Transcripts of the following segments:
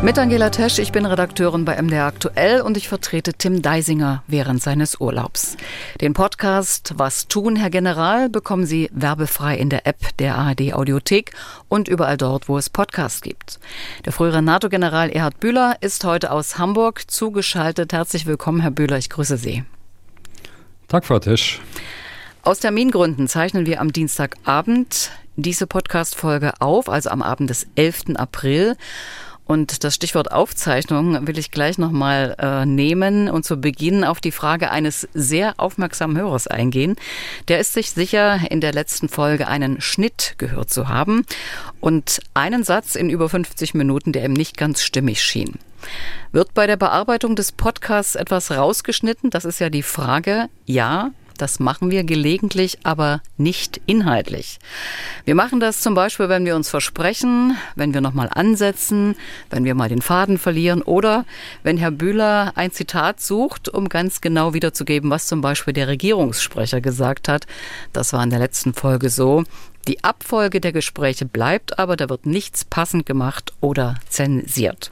Mit Angela Tesch, ich bin Redakteurin bei MDR Aktuell und ich vertrete Tim Deisinger während seines Urlaubs. Den Podcast Was tun, Herr General, bekommen Sie werbefrei in der App der ARD Audiothek und überall dort, wo es Podcasts gibt. Der frühere NATO-General Erhard Bühler ist heute aus Hamburg zugeschaltet. Herzlich willkommen, Herr Bühler, ich grüße Sie. Tag, Frau Tisch. Aus Termingründen zeichnen wir am Dienstagabend diese Podcast-Folge auf, also am Abend des 11. April. Und das Stichwort Aufzeichnung will ich gleich nochmal äh, nehmen und zu Beginn auf die Frage eines sehr aufmerksamen Hörers eingehen. Der ist sich sicher, in der letzten Folge einen Schnitt gehört zu haben und einen Satz in über 50 Minuten, der ihm nicht ganz stimmig schien. Wird bei der Bearbeitung des Podcasts etwas rausgeschnitten? Das ist ja die Frage. Ja, das machen wir gelegentlich, aber nicht inhaltlich. Wir machen das zum Beispiel, wenn wir uns versprechen, wenn wir nochmal ansetzen, wenn wir mal den Faden verlieren oder wenn Herr Bühler ein Zitat sucht, um ganz genau wiederzugeben, was zum Beispiel der Regierungssprecher gesagt hat. Das war in der letzten Folge so. Die Abfolge der Gespräche bleibt, aber da wird nichts passend gemacht oder zensiert.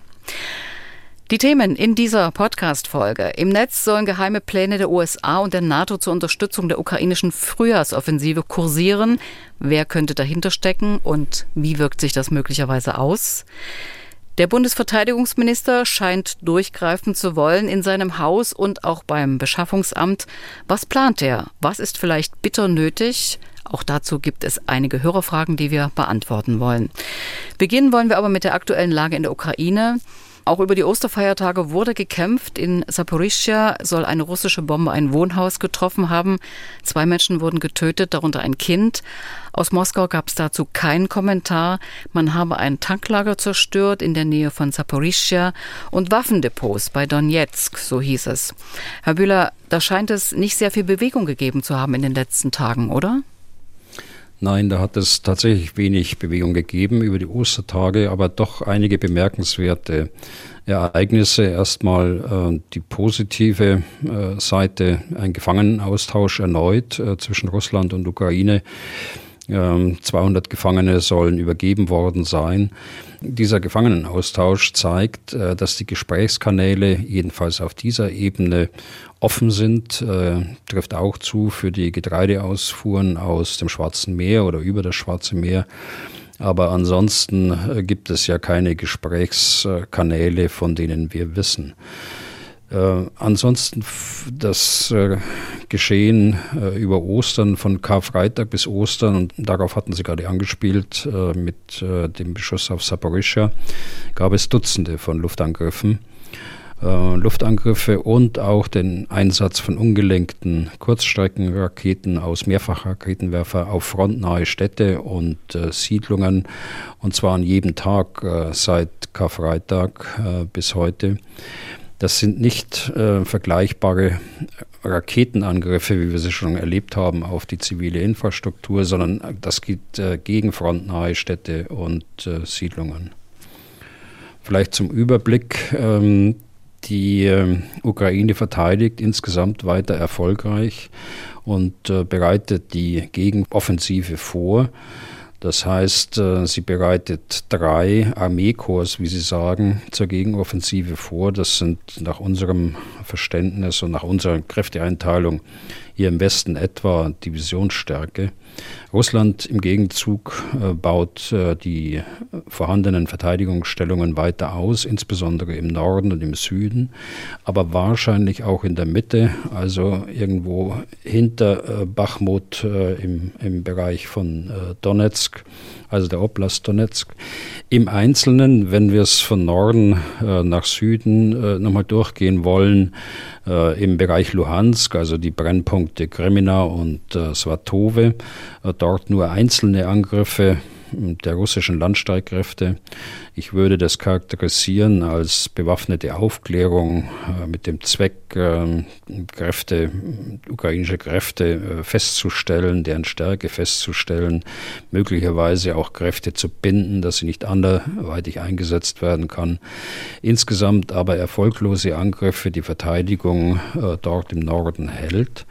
Die Themen in dieser Podcast-Folge. Im Netz sollen geheime Pläne der USA und der NATO zur Unterstützung der ukrainischen Frühjahrsoffensive kursieren. Wer könnte dahinter stecken und wie wirkt sich das möglicherweise aus? Der Bundesverteidigungsminister scheint durchgreifen zu wollen in seinem Haus und auch beim Beschaffungsamt. Was plant er? Was ist vielleicht bitter nötig? Auch dazu gibt es einige Hörerfragen, die wir beantworten wollen. Beginnen wollen wir aber mit der aktuellen Lage in der Ukraine. Auch über die Osterfeiertage wurde gekämpft. In Saporischschja soll eine russische Bombe ein Wohnhaus getroffen haben. Zwei Menschen wurden getötet, darunter ein Kind. Aus Moskau gab es dazu keinen Kommentar. Man habe ein Tanklager zerstört in der Nähe von Saporischschja und Waffendepots bei Donetsk, so hieß es. Herr Bühler, da scheint es nicht sehr viel Bewegung gegeben zu haben in den letzten Tagen, oder? Nein, da hat es tatsächlich wenig Bewegung gegeben über die Ostertage, aber doch einige bemerkenswerte Ereignisse. Erstmal äh, die positive äh, Seite, ein Gefangenenaustausch erneut äh, zwischen Russland und Ukraine. 200 ähm, Gefangene sollen übergeben worden sein. Dieser Gefangenenaustausch zeigt, äh, dass die Gesprächskanäle jedenfalls auf dieser Ebene offen sind, äh, trifft auch zu für die Getreideausfuhren aus dem Schwarzen Meer oder über das Schwarze Meer. Aber ansonsten äh, gibt es ja keine Gesprächskanäle, von denen wir wissen. Äh, ansonsten das äh, Geschehen äh, über Ostern von Karfreitag bis Ostern, und darauf hatten Sie gerade angespielt, äh, mit äh, dem Beschuss auf Saporischschja, gab es Dutzende von Luftangriffen. Äh, Luftangriffe und auch den Einsatz von ungelenkten Kurzstreckenraketen aus Mehrfachraketenwerfer auf frontnahe Städte und Siedlungen, und zwar an jedem Tag seit Karfreitag bis heute. Das sind nicht äh, vergleichbare Raketenangriffe, wie wir sie schon erlebt haben, auf die zivile Infrastruktur, sondern das geht äh, gegen frontnahe Städte und äh, Siedlungen. Vielleicht zum Überblick. Ähm, die ähm, Ukraine verteidigt insgesamt weiter erfolgreich und äh, bereitet die Gegenoffensive vor. Das heißt, äh, sie bereitet drei Armeekorps, wie Sie sagen, zur Gegenoffensive vor. Das sind nach unserem Verständnis und nach unserer Kräfteeinteilung hier im Westen etwa Divisionsstärke. Russland im Gegenzug äh, baut äh, die vorhandenen Verteidigungsstellungen weiter aus, insbesondere im Norden und im Süden, aber wahrscheinlich auch in der Mitte, also irgendwo hinter Bachmut im, im Bereich von Donetsk also der Oblast Donetsk. Im Einzelnen, wenn wir es von Norden äh, nach Süden äh, nochmal durchgehen wollen, äh, im Bereich Luhansk, also die Brennpunkte Kremina und äh, Svatove, äh, dort nur einzelne Angriffe der russischen Landstreitkräfte. Ich würde das charakterisieren als bewaffnete Aufklärung äh, mit dem Zweck, äh, Kräfte, ukrainische Kräfte äh, festzustellen, deren Stärke festzustellen, möglicherweise auch Kräfte zu binden, dass sie nicht anderweitig eingesetzt werden kann. Insgesamt aber erfolglose Angriffe, die Verteidigung äh, dort im Norden hält.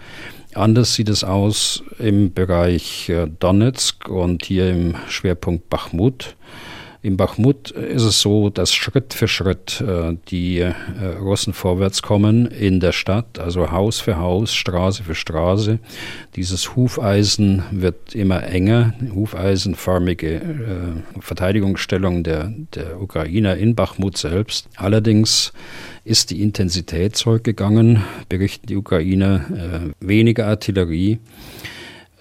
Anders sieht es aus im Bereich äh, Donetsk und hier im Schwerpunkt Bachmut. In Bachmut ist es so, dass Schritt für Schritt äh, die äh, Russen vorwärts kommen in der Stadt, also Haus für Haus, Straße für Straße. Dieses Hufeisen wird immer enger, hufeisenförmige äh, Verteidigungsstellung der, der Ukrainer in Bachmut selbst. Allerdings ist die Intensität zurückgegangen, berichten die Ukrainer, äh, weniger Artillerie.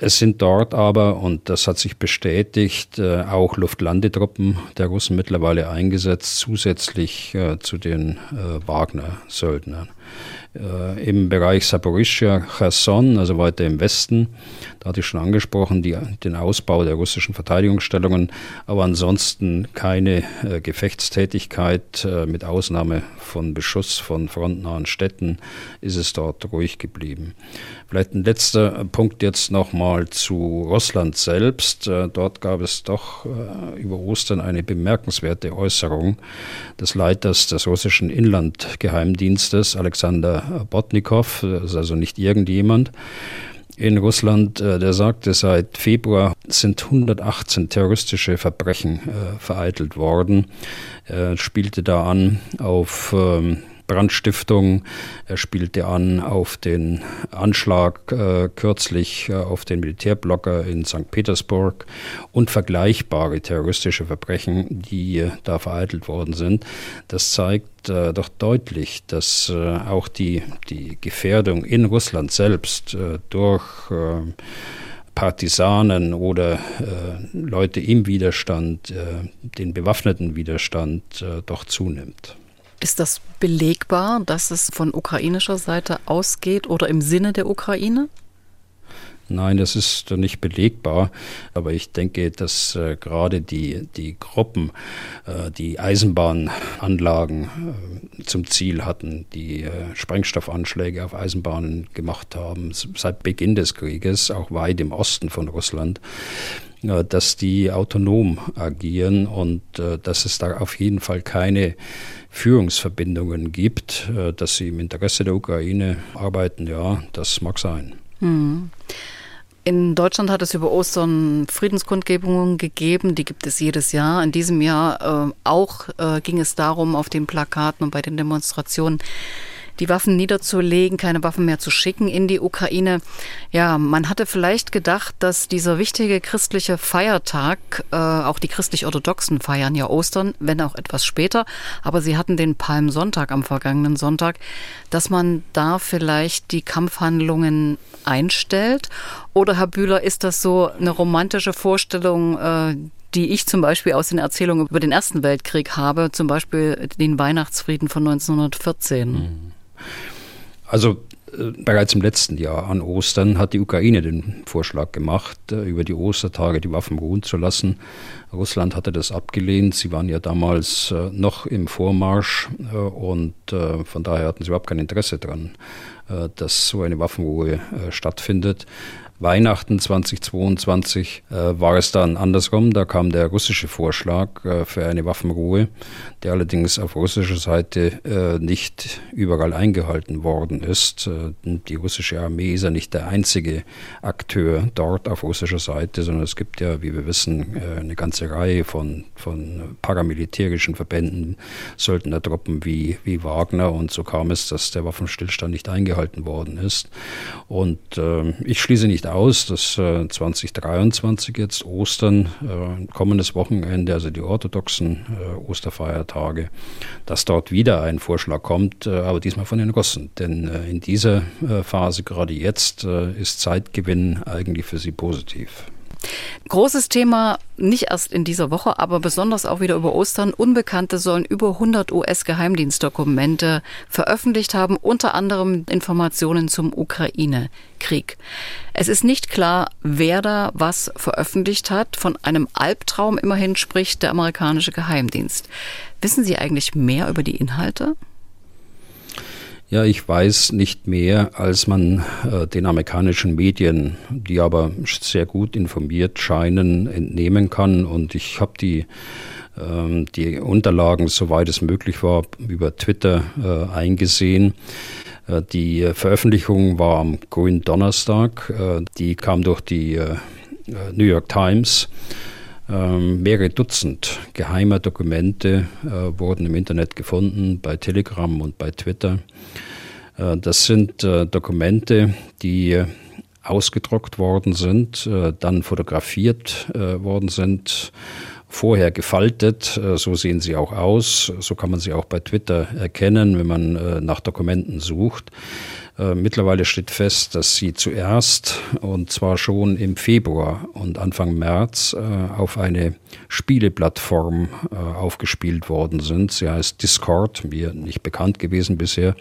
Es sind dort aber, und das hat sich bestätigt, äh, auch Luftlandetruppen der Russen mittlerweile eingesetzt, zusätzlich äh, zu den äh. Im Bereich Saporischia, Cherson, also weiter im Westen, da hatte ich schon angesprochen, die, den Ausbau der russischen Verteidigungsstellungen, aber ansonsten keine Gefechtstätigkeit, mit Ausnahme von Beschuss von frontnahen Städten, ist es dort ruhig geblieben. Vielleicht ein letzter Punkt jetzt nochmal zu Russland selbst. Äh, dort gab es doch äh, über Ostern eine bemerkenswerte Äußerung des Leiters des russischen Inlandgeheimdienstes, Alexander Botnikow, das ist also nicht irgendjemand in Russland, äh, der sagte, seit Februar sind 118 terroristische Verbrechen vereitelt worden. Er spielte da an auf ähm, Brandstiftung. Er spielte an auf den Anschlag äh, kürzlich äh, auf den Militärblocker in St. Petersburg und vergleichbare terroristische Verbrechen, die äh, da vereitelt worden sind. Das zeigt äh, doch deutlich, dass auch die, die Gefährdung in Russland selbst durch Partisanen oder äh, Leute im Widerstand, äh, den bewaffneten Widerstand, äh, doch zunimmt. Ist das belegbar, dass es von ukrainischer Seite ausgeht oder im Sinne der Ukraine? Nein, das ist nicht belegbar, aber ich denke, dass äh, gerade die, die Gruppen, äh, die Eisenbahnanlagen äh, zum Ziel hatten, die äh, Sprengstoffanschläge auf Eisenbahnen gemacht haben, seit Beginn des Krieges, auch weit im Osten von Russland, dass die autonom agieren und äh, dass es da auf jeden Fall keine Führungsverbindungen gibt, äh, dass sie im Interesse der Ukraine arbeiten, ja, das mag sein. Hm. In Deutschland hat es über Ostern Friedenskundgebungen gegeben, die gibt es jedes Jahr. In diesem Jahr äh, auch äh, ging es darum, auf den Plakaten und bei den Demonstrationen die Waffen niederzulegen, keine Waffen mehr zu schicken in die Ukraine. Ja, man hatte vielleicht gedacht, dass dieser wichtige christliche Feiertag, äh, auch die christlich-orthodoxen feiern ja Ostern, wenn auch etwas später, aber sie hatten den Palmsonntag am vergangenen Sonntag, dass man da vielleicht die Kampfhandlungen einstellt? Oder, Herr Bühler, ist das so eine romantische Vorstellung, äh, die ich zum Beispiel aus den Erzählungen über den Ersten Weltkrieg habe, zum Beispiel den Weihnachtsfrieden von 1914? Mhm. Also äh, bereits im letzten Jahr an Ostern hat die Ukraine den Vorschlag gemacht, äh, über die Ostertage die Waffen ruhen zu lassen. Russland hatte das abgelehnt. Sie waren ja damals äh, noch im Vormarsch und von daher hatten sie überhaupt kein Interesse daran, dass so eine Waffenruhe stattfindet. Weihnachten 2022 äh, war es dann andersrum. Da kam der russische Vorschlag äh, für eine Waffenruhe, der allerdings auf russischer Seite äh, nicht überall eingehalten worden ist. Äh, die russische Armee ist ja nicht der einzige Akteur dort auf russischer Seite, sondern es gibt ja, wie wir wissen, äh, eine ganze Reihe von, von paramilitärischen Verbänden, Söldnertruppen wie, wie Wagner. Und so kam es, dass der Waffenstillstand nicht eingehalten worden ist. Und ähm, ich schließe nicht aus, dass äh, 2023 jetzt Ostern, äh, kommendes Wochenende, also die orthodoxen äh, Osterfeiertage, dass dort wieder ein Vorschlag kommt, äh, aber diesmal von den Russen. Denn äh, in dieser äh, Phase, gerade jetzt, ist Zeitgewinn eigentlich für sie positiv. Großes Thema nicht erst in dieser Woche, aber besonders auch wieder über Ostern. Unbekannte sollen über 100 US-Geheimdienstdokumente veröffentlicht haben, unter anderem Informationen zum Ukraine-Krieg. Es ist nicht klar, wer da was veröffentlicht hat. Von einem Albtraum immerhin spricht der amerikanische Geheimdienst. Wissen Sie eigentlich mehr über die Inhalte? Ja, ich weiß nicht mehr, als man äh, den amerikanischen Medien, die aber sehr gut informiert scheinen, entnehmen kann. Und ich habe die, äh, die Unterlagen, soweit es möglich war, über Twitter äh, eingesehen. Äh, die Veröffentlichung war am grünen Donnerstag. Äh, die kam durch die äh, New York Times. Ähm, mehrere Dutzend geheimer Dokumente äh, wurden im Internet gefunden, bei Telegram und bei Twitter. Äh, das sind äh, Dokumente, die ausgedruckt worden sind, dann fotografiert worden sind, vorher gefaltet. So sehen sie auch aus. So kann man sie auch bei Twitter erkennen, wenn man nach Dokumenten sucht. Äh, mittlerweile steht fest, dass sie zuerst, und zwar schon im Februar und Anfang März, äh, auf eine Spieleplattform äh, aufgespielt worden sind. Sie heißt Discord, mir nicht bekannt gewesen bisher.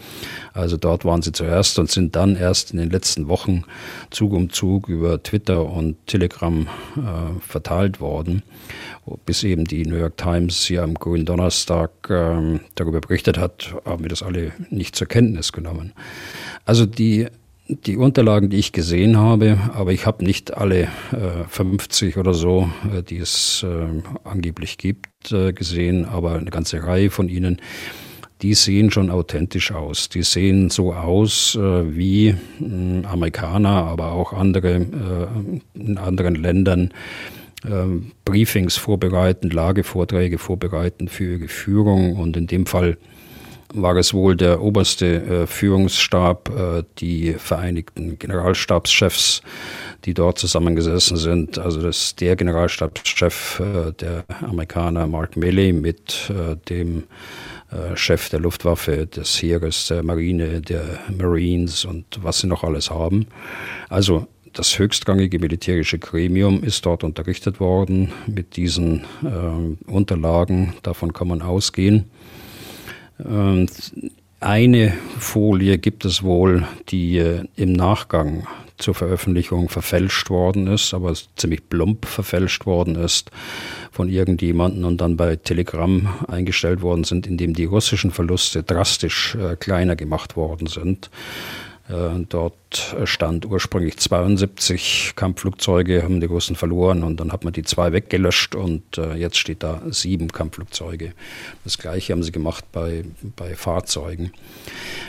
Also dort waren sie zuerst und sind dann erst in den letzten Wochen Zug um Zug über Twitter und Telegram verteilt worden bis eben die New York Times hier am grünen Donnerstag ähm, darüber berichtet hat, haben wir das alle nicht zur Kenntnis genommen. Also die, die Unterlagen, die ich gesehen habe, aber ich habe nicht alle äh, 50 oder so, äh, die es äh, angeblich gibt, äh, gesehen, aber eine ganze Reihe von ihnen, die sehen schon authentisch aus. Die sehen so aus äh, wie Amerikaner, aber auch andere äh, in anderen Ländern Briefings vorbereiten, Lagevorträge vorbereiten für ihre Führung. Und in dem Fall war es wohl der oberste äh, Führungsstab, äh, die Vereinigten Generalstabschefs, die dort zusammengesessen sind. Also das der Generalstabschef äh, der Amerikaner Mark Milley mit dem Chef der Luftwaffe, des Heeres, der Marine, der Marines und was sie noch alles haben. Also das höchstrangige militärische Gremium ist dort unterrichtet worden mit diesen äh, Unterlagen. Davon kann man ausgehen. Ähm, eine Folie gibt es wohl, die äh, im Nachgang zur Veröffentlichung verfälscht worden ist, aber ziemlich plump verfälscht worden ist von irgendjemanden und dann bei Telegram eingestellt worden sind, indem die russischen Verluste drastisch äh, kleiner gemacht worden sind. Äh, dort stand ursprünglich 72 Kampfflugzeuge, haben die Russen verloren und dann hat man die zwei weggelöscht und äh, jetzt steht da sieben Kampfflugzeuge. Das gleiche haben sie gemacht bei, bei Fahrzeugen.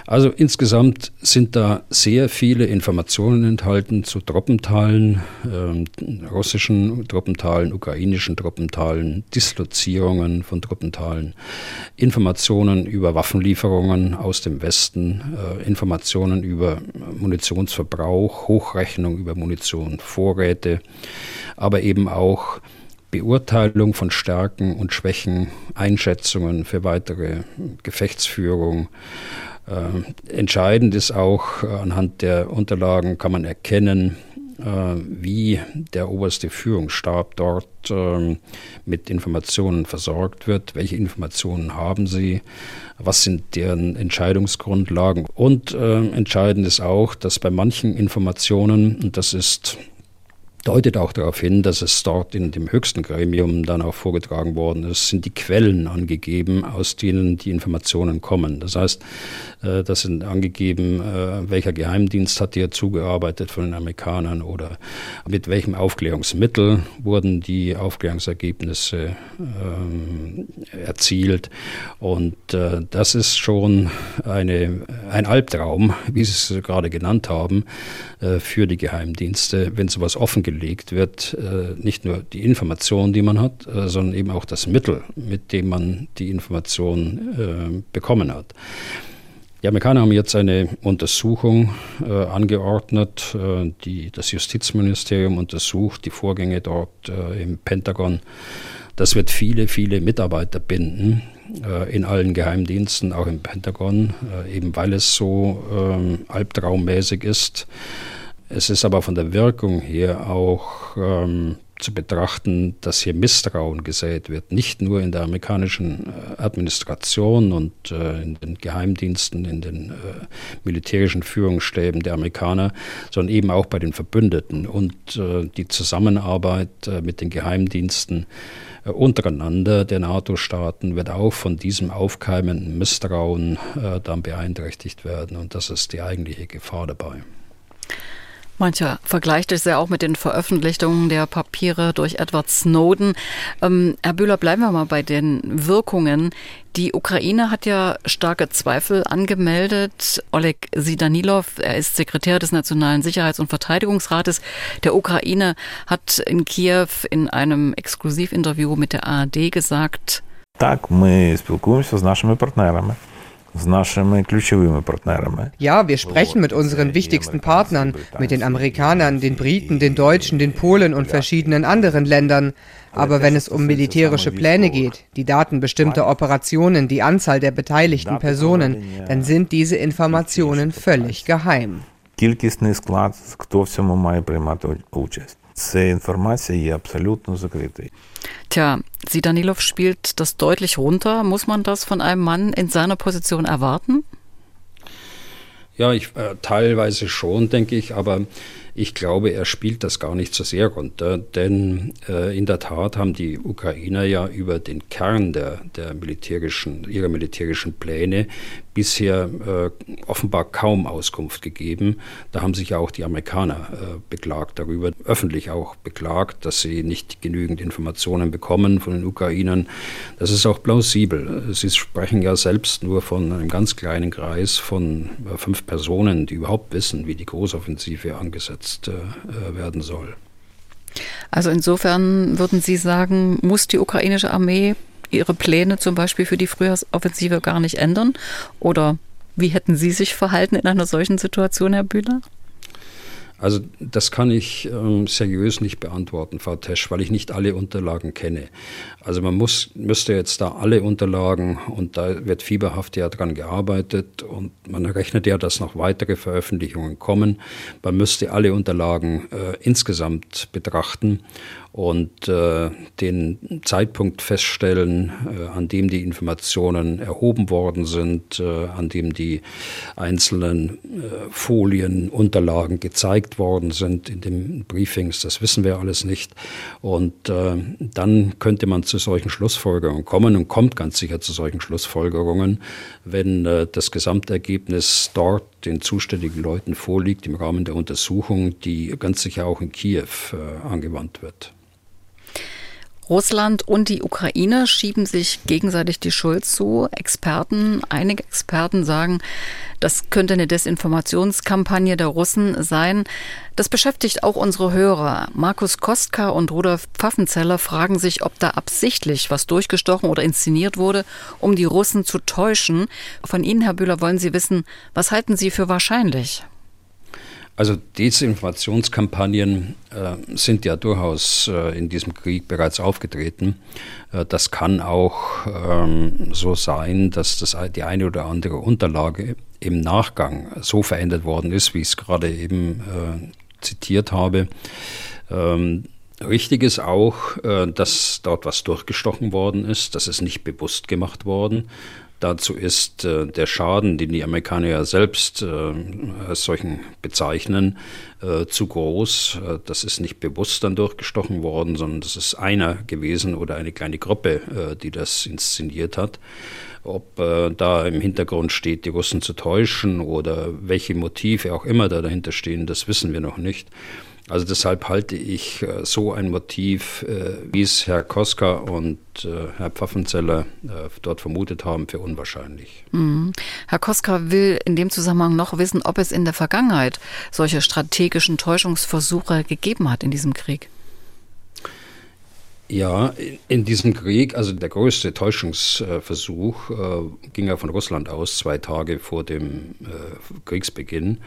Also insgesamt sind da sehr viele Informationen enthalten zu Truppenteilen, äh, russischen Truppenteilen, ukrainischen Truppenteilen, Dislozierungen von Truppenteilen, Informationen über Waffenlieferungen aus dem Westen, äh, Informationen über über Munitionsverbrauch, Hochrechnung über Munitionvorräte, aber eben auch Beurteilung von Stärken und Schwächen, Einschätzungen für weitere Gefechtsführung. Äh, entscheidend ist auch, äh, anhand der Unterlagen kann man erkennen, wie der oberste Führungsstab dort ähm, mit Informationen versorgt wird, welche Informationen haben sie, was sind deren Entscheidungsgrundlagen. Und äh, entscheidend ist auch, dass bei manchen Informationen, und das ist deutet auch darauf hin, dass es dort in dem höchsten Gremium dann auch vorgetragen worden ist, sind die Quellen angegeben, aus denen die Informationen kommen. Das heißt, äh, das sind angegeben, äh, welcher Geheimdienst hat hier zugearbeitet von den Amerikanern oder mit welchem Aufklärungsmittel wurden die Aufklärungsergebnisse ähm, erzielt. Und äh, das ist schon eine, ein Albtraum, wie Sie es gerade genannt haben, für die Geheimdienste, wenn sowas offengelegt gelegt wird, äh, nicht nur die Information, die man hat, äh, sondern eben auch das Mittel, mit dem man die Information äh, bekommen hat. Die Amerikaner haben jetzt eine Untersuchung äh, angeordnet. Äh, die, das Justizministerium untersucht die Vorgänge dort äh, im Pentagon. Das wird viele, viele Mitarbeiter binden in allen Geheimdiensten, auch im Pentagon, eben weil es so ähm, albtraummäßig ist. Es ist aber von der Wirkung her auch ähm, zu betrachten, dass hier Misstrauen gesät wird, nicht nur in der amerikanischen äh, Administration und äh, in den Geheimdiensten, in den äh, militärischen Führungsstäben der Amerikaner, sondern eben auch bei den Verbündeten und die Zusammenarbeit mit den Geheimdiensten untereinander der NATO-Staaten wird auch von diesem aufkeimenden Misstrauen dann beeinträchtigt werden und das ist die eigentliche Gefahr dabei. Mancher vergleicht es ja auch mit den Veröffentlichungen der Papiere durch Edward Snowden. Ähm, Herr Bühler, bleiben wir mal bei den Wirkungen. Die Ukraine hat ja starke Zweifel angemeldet. Oleg Sidanilov, er ist Sekretär des Nationalen Sicherheits- und Verteidigungsrates der Ukraine, hat in Kiew in einem Exklusivinterview mit der ARD gesagt, Так, ми спілкуємося з нашими партнерами. Ja, wir sprechen mit unseren wichtigsten Partnern, mit den Amerikanern, den Briten, den Deutschen, den Polen und verschiedenen anderen Ländern. Aber wenn es um militärische Pläne geht, die Daten bestimmter Operationen, die Anzahl der beteiligten Personen, dann sind diese Informationen völlig geheim. Кількісний склад, хто в цьому має приймати участь. Ця інформація є абсолютно закритою. Tja, Sidanilov spielt das deutlich runter. Muss man das von einem Mann in seiner Position erwarten? Ja, ich, äh, teilweise schon, denke ich, aber ich glaube, er spielt das gar nicht so sehr runter, denn äh, in der Tat haben die Ukrainer ja über den Kern der, der militärischen, ihrer militärischen Pläne bisher äh, offenbar kaum Auskunft gegeben. Da haben sich ja auch die Amerikaner äh, beklagt darüber, öffentlich auch beklagt, dass sie nicht genügend Informationen bekommen von den Ukrainern. Das ist auch plausibel. Sie sprechen ja selbst nur von einem ganz kleinen Kreis von äh, fünf Personen, die überhaupt wissen, wie die Großoffensive angesetzt äh, werden soll. Also insofern würden Sie sagen, muss die ukrainische Armee ihre Pläne zum Beispiel für die Frühjahrsoffensive gar nicht ändern? Oder wie hätten Sie sich verhalten in einer solchen Situation, Herr Bühler? Also das kann ich ähm, seriös nicht beantworten, Frau Tesch, weil ich nicht alle Unterlagen kenne. Also man muss, müsste jetzt da alle Unterlagen, und da wird fieberhaft ja dran gearbeitet und man rechnet ja, dass noch weitere Veröffentlichungen kommen. Man müsste alle Unterlagen äh, insgesamt betrachten und äh, den Zeitpunkt feststellen, äh, an dem die Informationen erhoben worden sind, äh, an dem die einzelnen äh, Folien, Unterlagen gezeigt worden sind in den Briefings. Das wissen wir alles nicht. Und äh, dann könnte man zu solchen Schlussfolgerungen kommen und kommt ganz sicher zu solchen Schlussfolgerungen, wenn äh, das Gesamtergebnis dort den zuständigen Leuten vorliegt im Rahmen der Untersuchung, die ganz sicher auch in Kiew angewandt wird. Russland und die Ukraine schieben sich gegenseitig die Schuld zu. Experten, einige Experten sagen, das könnte eine Desinformationskampagne der Russen sein. Das beschäftigt auch unsere Hörer. Markus Kostka und Rudolf Pfaffenzeller fragen sich, ob da absichtlich was durchgestochen oder inszeniert wurde, um die Russen zu täuschen. Von Ihnen, Herr Bühler, wollen Sie wissen, was halten Sie für wahrscheinlich? Also Desinformationskampagnen äh, sind ja durchaus äh, in diesem Krieg bereits aufgetreten. Äh, das kann auch ähm, so sein, dass das die eine oder andere Unterlage im Nachgang so verändert worden ist, wie ich es gerade eben äh, zitiert habe. Ähm, Richtig ist auch, äh, dass dort was durchgestochen worden ist. Das ist nicht bewusst gemacht worden. Dazu ist äh, der Schaden, den die Amerikaner ja selbst äh, als solchen bezeichnen, äh, zu groß. Äh, das ist nicht bewusst dann durchgestochen worden, sondern das ist einer gewesen oder eine kleine Gruppe, äh, die das inszeniert hat. Ob äh, da im Hintergrund steht, die Russen zu täuschen oder welche Motive auch immer da dahinter stehen, das wissen wir noch nicht. Also deshalb halte ich äh, so ein Motiv, äh, wie es Herr Koska und äh, Herr Pfaffenzeller dort vermutet haben, für unwahrscheinlich. Mhm. Herr Koska will in dem Zusammenhang noch wissen, ob es in der Vergangenheit solche strategischen Täuschungsversuche gegeben hat in diesem Krieg. Ja, in diesem Krieg, also der größte Täuschungsversuch ging ja von Russland aus, zwei Tage vor dem Kriegsbeginn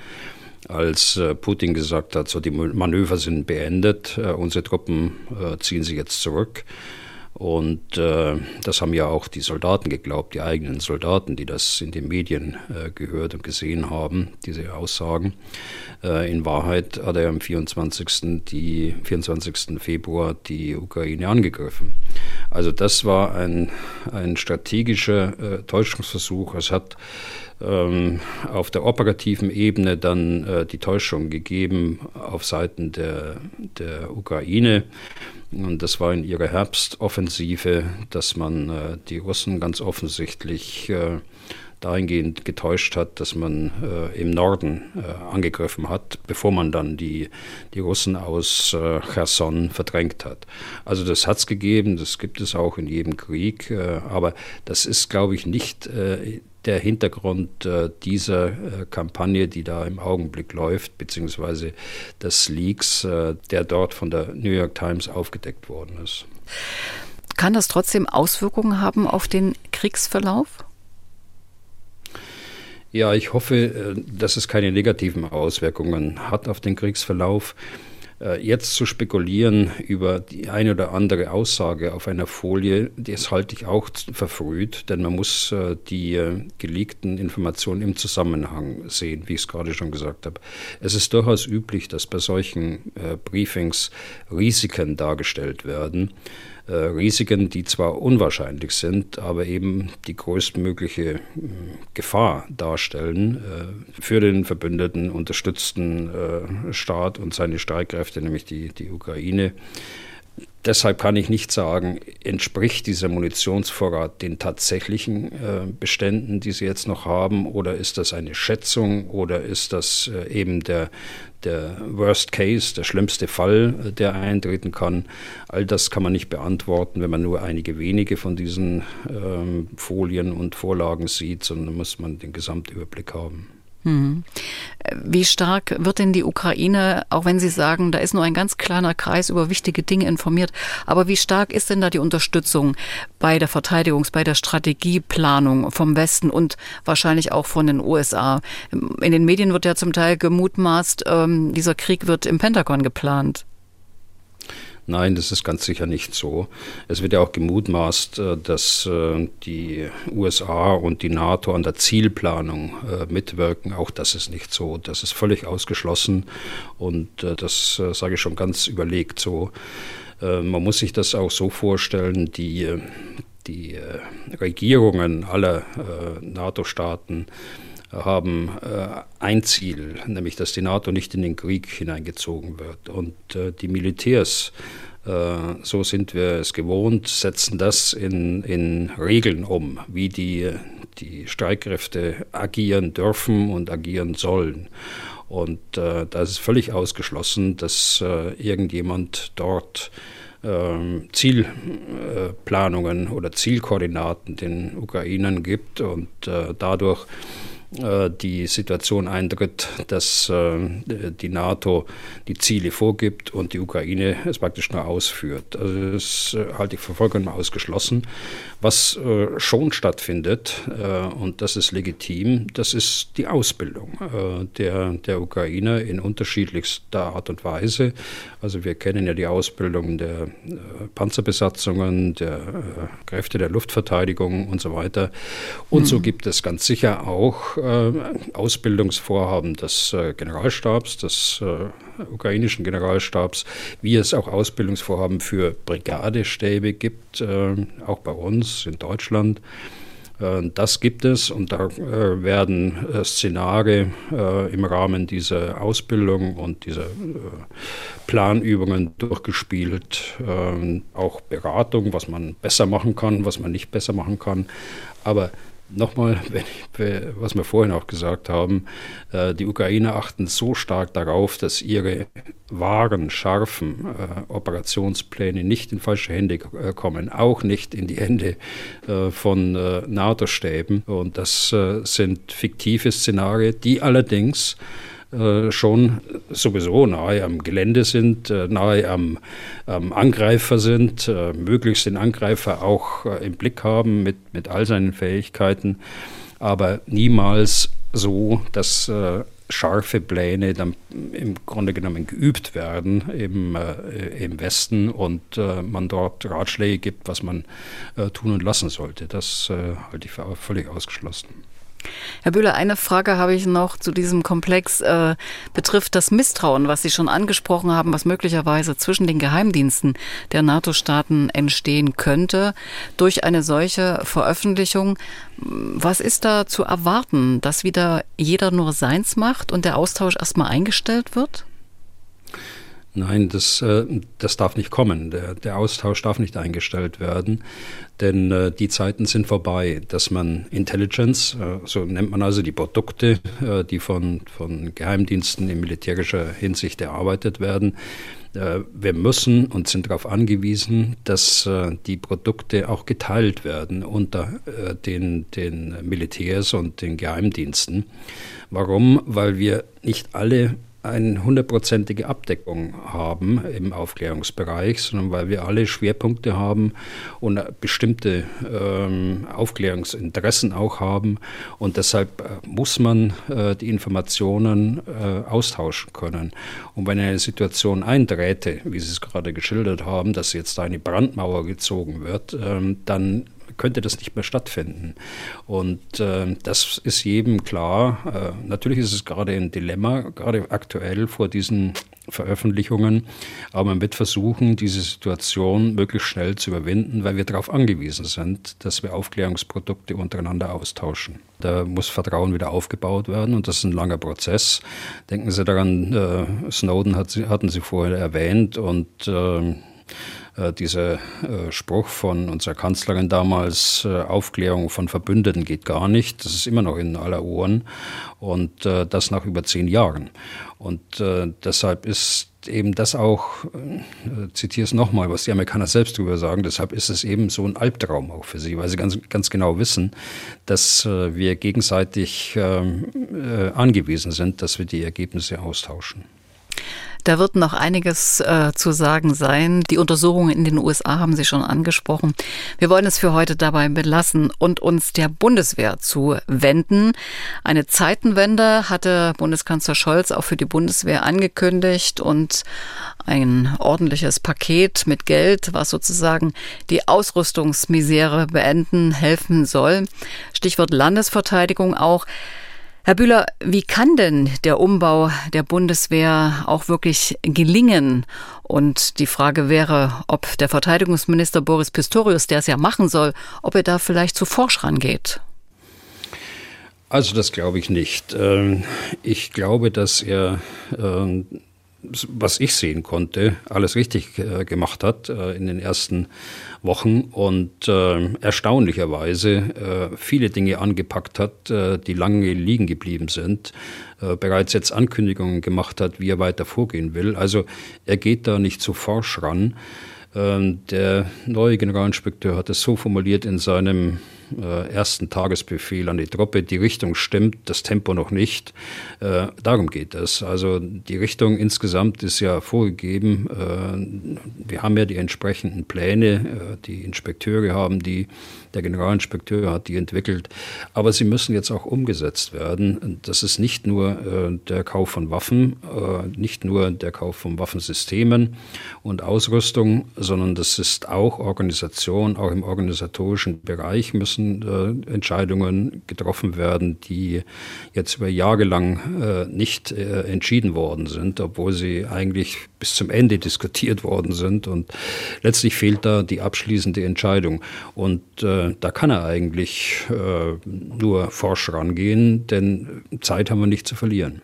als äh, Putin gesagt hat, so die Manöver sind beendet, äh, unsere Truppen äh, ziehen sich jetzt zurück. Und äh, das haben ja auch die Soldaten geglaubt, die eigenen Soldaten, die das in den Medien äh, gehört und gesehen haben, diese Aussagen. Äh, in Wahrheit hat er am 24. Die, 24. Februar die Ukraine angegriffen. Also das war ein, ein strategischer Täuschungsversuch. Es hat ähm, auf der operativen Ebene dann äh, die Täuschung gegeben auf Seiten der, der Ukraine. Und das war in ihrer Herbstoffensive, dass man äh, die Russen ganz offensichtlich äh, dahingehend getäuscht hat, dass man äh, im Norden äh, angegriffen hat, bevor man dann die, die Russen aus äh, Cherson verdrängt hat. Also das hat es gegeben, das gibt es auch in jedem Krieg, äh, aber das ist, glaube ich, nicht äh, der Hintergrund äh, dieser äh, Kampagne, die da im Augenblick läuft, beziehungsweise des Leaks, äh, der dort von der New York Times aufgedeckt worden ist. Kann das trotzdem Auswirkungen haben auf den Kriegsverlauf? Ja, ich hoffe, dass es keine negativen Auswirkungen hat auf den Kriegsverlauf. Äh, jetzt zu spekulieren über die eine oder andere Aussage auf einer Folie, das halte ich auch verfrüht, denn man muss äh, die äh, geleakten Informationen im Zusammenhang sehen, wie ich es gerade schon gesagt habe. Es ist durchaus üblich, dass bei solchen Briefings Risiken dargestellt werden. Äh, Risiken, die zwar unwahrscheinlich sind, aber eben die größtmögliche äh, Gefahr darstellen äh, für den verbündeten, unterstützten Staat und seine Streitkräfte, nämlich die, die Ukraine. Deshalb kann ich nicht sagen, entspricht dieser Munitionsvorrat den tatsächlichen äh, Beständen, die sie jetzt noch haben, oder ist das eine Schätzung oder ist das äh, eben der, der Worst Case, der schlimmste Fall, äh, der eintreten kann. All das kann man nicht beantworten, wenn man nur einige wenige von diesen ähm, Folien und Vorlagen sieht, sondern muss man den Gesamtüberblick haben. Hm. Wie stark wird denn die Ukraine, auch wenn Sie sagen, da ist nur ein ganz kleiner Kreis über wichtige Dinge informiert, aber wie stark ist denn da die Unterstützung bei der Verteidigungs-, bei der Strategieplanung vom Westen und wahrscheinlich auch von den USA? In den Medien wird ja zum Teil gemutmaßt, ähm, dieser Krieg wird im Pentagon geplant. Nein, das ist ganz sicher nicht so. Es wird ja auch gemutmaßt, äh, dass äh, die USA und die NATO an der Zielplanung äh, mitwirken. Auch das ist nicht so. Das ist völlig ausgeschlossen und das sage ich schon ganz überlegt so. Man muss sich das auch so vorstellen, die, die Regierungen aller NATO-Staaten haben ein Ziel, nämlich dass die NATO nicht in den Krieg hineingezogen wird. Und die Militärs äh, so sind wir es gewohnt, setzen das in, in Regeln um, wie die, die Streitkräfte agieren dürfen und agieren sollen. Und äh, da ist völlig ausgeschlossen, dass äh, irgendjemand dort äh, Zielplanungen oder Zielkoordinaten den Ukrainern gibt und äh, dadurch äh, die Situation eintritt, dass äh, die NATO die Ziele vorgibt und die Ukraine es praktisch nur ausführt. Also das äh, halte ich für vollkommen ausgeschlossen. Was schon stattfindet, und das ist legitim, das ist die Ausbildung der, der Ukrainer in unterschiedlichster Art und Weise. Also wir kennen ja die Ausbildung der Panzerbesatzungen, der Kräfte der Luftverteidigung und so weiter. Und so mhm. gibt es ganz sicher auch äh, Ausbildungsvorhaben des äh, Generalstabs, des äh, ukrainischen Generalstabs, wie es auch Ausbildungsvorhaben für Brigadestäbe gibt, auch bei uns in Deutschland. Das gibt es und da werden Szenare im Rahmen dieser Ausbildung und dieser Planübungen durchgespielt, auch Beratung, was man besser machen kann, was man nicht besser machen kann. Aber Nochmal, was wir vorhin auch gesagt haben, äh, die Ukrainer achten so stark darauf, dass ihre wahren, scharfen äh, Operationspläne nicht in falsche Hände äh, kommen, auch nicht in die Hände von NATO-Stäben. Und das sind fiktive Szenarien, die allerdings äh, schon sowieso nahe am Gelände sind, äh, nahe am, am Angreifer sind, äh, möglichst den Angreifer auch im Blick haben mit, mit all seinen Fähigkeiten, aber niemals so, dass scharfe Pläne dann im Grunde genommen geübt werden im, äh, im Westen und äh, man dort Ratschläge gibt, was man äh, tun und lassen sollte. Das halte ich für völlig ausgeschlossen. Herr Bühler, eine Frage habe ich noch zu diesem Komplex, äh, betrifft das Misstrauen, was Sie schon angesprochen haben, was möglicherweise zwischen den Geheimdiensten der NATO-Staaten entstehen könnte durch eine solche Veröffentlichung. Was ist da zu erwarten, dass wieder jeder nur seins macht und der Austausch erstmal eingestellt wird? Nein, das, äh, das darf nicht kommen. Der, der Austausch darf nicht eingestellt werden, denn äh, die Zeiten sind vorbei, dass man Intelligence, äh, so nennt man also die Produkte, die von, von Geheimdiensten in militärischer Hinsicht erarbeitet werden, wir müssen und sind darauf angewiesen, dass die Produkte auch geteilt werden unter den, den Militärs und den Geheimdiensten. Warum? Weil wir nicht alle eine hundertprozentige Abdeckung haben im Aufklärungsbereich, sondern weil wir alle Schwerpunkte haben und bestimmte ähm, Aufklärungsinteressen auch haben. Und deshalb äh, muss man äh, die Informationen äh, austauschen können. Und wenn eine Situation einträte, wie Sie es gerade geschildert haben, dass jetzt eine Brandmauer gezogen wird, ähm, dann könnte das nicht mehr stattfinden. Und äh, das ist jedem klar. Äh, natürlich ist es gerade ein Dilemma, gerade aktuell vor diesen Veröffentlichungen, aber man wird versuchen, diese Situation möglichst schnell zu überwinden, weil wir darauf angewiesen sind, dass wir Aufklärungsprodukte untereinander austauschen. Da muss Vertrauen wieder aufgebaut werden und das ist ein langer Prozess. Denken Sie daran, äh, Snowden hat, hatten Sie vorher erwähnt und äh, dieser äh, Spruch von unserer Kanzlerin damals, äh, Aufklärung von Verbündeten geht gar nicht, das ist immer noch in aller Ohren und äh, das nach über zehn Jahren. Und äh, deshalb ist eben das auch, äh, zitiere es nochmal, was die Amerikaner selbst darüber sagen, deshalb ist es eben so ein Albtraum auch für sie, weil sie ganz, ganz genau wissen, dass äh, wir gegenseitig ähm, äh, angewiesen sind, dass wir die Ergebnisse austauschen. Da wird noch einiges äh, zu sagen sein. Die Untersuchungen in den USA haben Sie schon angesprochen. Wir wollen es für heute dabei belassen und uns der Bundeswehr zuwenden. Eine Zeitenwende hatte Bundeskanzler Scholz auch für die Bundeswehr angekündigt und ein ordentliches Paket mit Geld, was sozusagen die Ausrüstungsmisere beenden helfen soll. Stichwort Landesverteidigung auch. Herr Bühler, wie kann denn der Umbau der Bundeswehr auch wirklich gelingen? Und die Frage wäre, ob der Verteidigungsminister Boris Pistorius, der es ja machen soll, ob er da vielleicht zu forsch rangeht. Also das glaube ich nicht. Ähm, ich glaube, dass er ähm, was ich sehen konnte, alles richtig äh, gemacht hat äh, in den ersten Wochen und äh, erstaunlicherweise äh, viele Dinge angepackt hat, äh, die lange liegen geblieben sind, äh, bereits jetzt Ankündigungen gemacht hat, wie er weiter vorgehen will. Also er geht da nicht zu forsch ran. Ähm, der neue Generalinspekteur hat es so formuliert in seinem äh, ersten Tagesbefehl an die Truppe, die Richtung stimmt, das Tempo noch nicht. Äh, darum geht es. Also die Richtung insgesamt ist ja vorgegeben. Äh, wir haben ja die entsprechenden Pläne, äh, die Inspekteure haben die, der Generalinspekteur hat die entwickelt. Aber sie müssen jetzt auch umgesetzt werden. Das ist nicht nur äh, der Kauf von Waffen, äh, nicht nur der Kauf von Waffensystemen und Ausrüstung, sondern das ist auch Organisation, auch im organisatorischen Bereich müssen äh, Entscheidungen getroffen werden, die jetzt über Jahre lang äh, nicht äh, entschieden worden sind, obwohl sie eigentlich bis zum Ende diskutiert worden sind. Und letztlich fehlt da die abschließende Entscheidung. Und äh, da kann er eigentlich äh, nur forsch rangehen, denn Zeit haben wir nicht zu verlieren.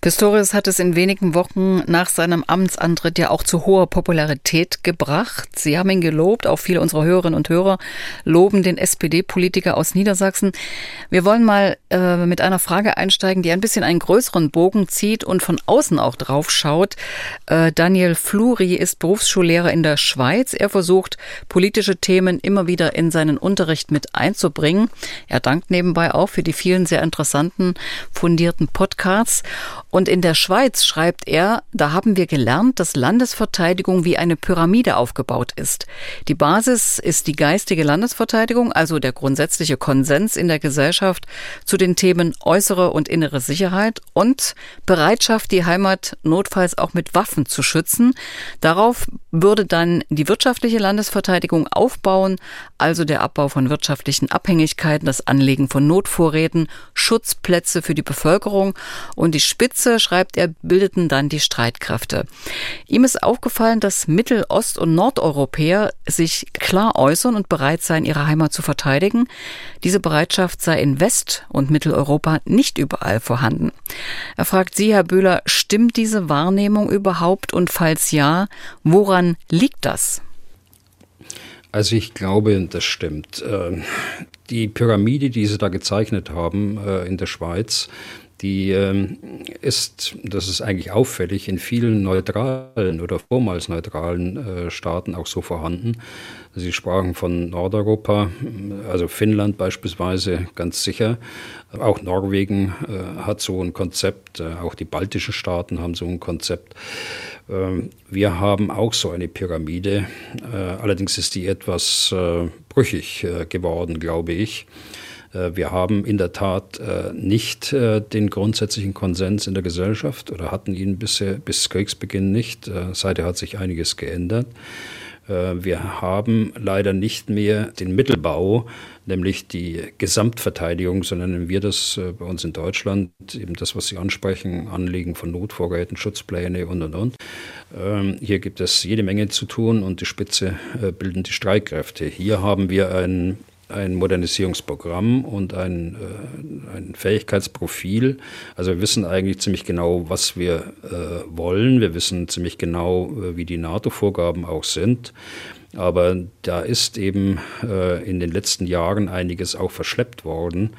Pistorius hat es in wenigen Wochen nach seinem Amtsantritt ja auch zu hoher Popularität gebracht. Sie haben ihn gelobt, auch viele unserer Hörerinnen und Hörer loben den SPD-Politiker aus Niedersachsen. Wir wollen mal äh, mit einer Frage einsteigen, die ein bisschen einen größeren Bogen zieht und von außen auch drauf schaut. Äh, Daniel Fluri ist Berufsschullehrer in der Schweiz. Er versucht, politische Themen immer wieder in seinen Unterricht mit einzubringen. Er dankt nebenbei auch für die vielen sehr interessanten, fundierten Podcasts. Und in der Schweiz schreibt er, da haben wir gelernt, dass Landesverteidigung wie eine Pyramide aufgebaut ist. Die Basis ist die geistige Landesverteidigung, also der grundsätzliche Konsens in der Gesellschaft zu den Themen äußere und innere Sicherheit und Bereitschaft, die Heimat notfalls auch mit Waffen zu schützen. Darauf würde dann die wirtschaftliche Landesverteidigung aufbauen, also der Abbau von wirtschaftlichen Abhängigkeiten, das Anlegen von Notvorräten, Schutzplätze für die Bevölkerung und die Spitze, schreibt er, bildeten dann die Streitkräfte. Ihm ist aufgefallen, dass Mittel-, Ost- und Nordeuropäer sich klar äußern und bereit seien, ihre Heimat zu verteidigen. Diese Bereitschaft sei in West- und Mitteleuropa nicht überall vorhanden. Er fragt Sie, Herr Böhler, stimmt diese Wahrnehmung überhaupt und falls ja, woran liegt das? Also ich glaube, das stimmt. Ähm, die Pyramide, die Sie da gezeichnet haben äh, in der Schweiz, die ähm, ist, das ist eigentlich auffällig, in vielen neutralen oder vormals neutralen äh, Staaten auch so vorhanden. Sie sprachen von Nordeuropa, also Finnland beispielsweise ganz sicher. Auch Norwegen äh, hat so ein Konzept, äh, auch die baltischen Staaten haben so ein Konzept. Ähm, wir haben auch so eine Pyramide, äh, allerdings ist die etwas äh, brüchig äh, geworden, glaube ich. Äh, wir haben in der Tat äh, nicht äh, den grundsätzlichen Konsens in der Gesellschaft oder hatten ihn bisher bis Kriegsbeginn nicht. Seither hat sich einiges geändert. Wir haben leider nicht mehr den Mittelbau, nämlich die Gesamtverteidigung, so nennen wir das bei uns in Deutschland, eben das, was Sie ansprechen, Anlegen von Notvorräten, Schutzpläne und, und, und. Ähm, hier gibt es jede Menge zu tun und die Spitze bilden die Streitkräfte. Hier haben wir ein ein Modernisierungsprogramm und ein, äh, ein Fähigkeitsprofil. Also wir wissen eigentlich ziemlich genau, was wir äh, wollen. Wir wissen ziemlich genau, äh, wie die NATO-Vorgaben auch sind. Aber da ist eben äh, in den letzten Jahren einiges auch verschleppt worden,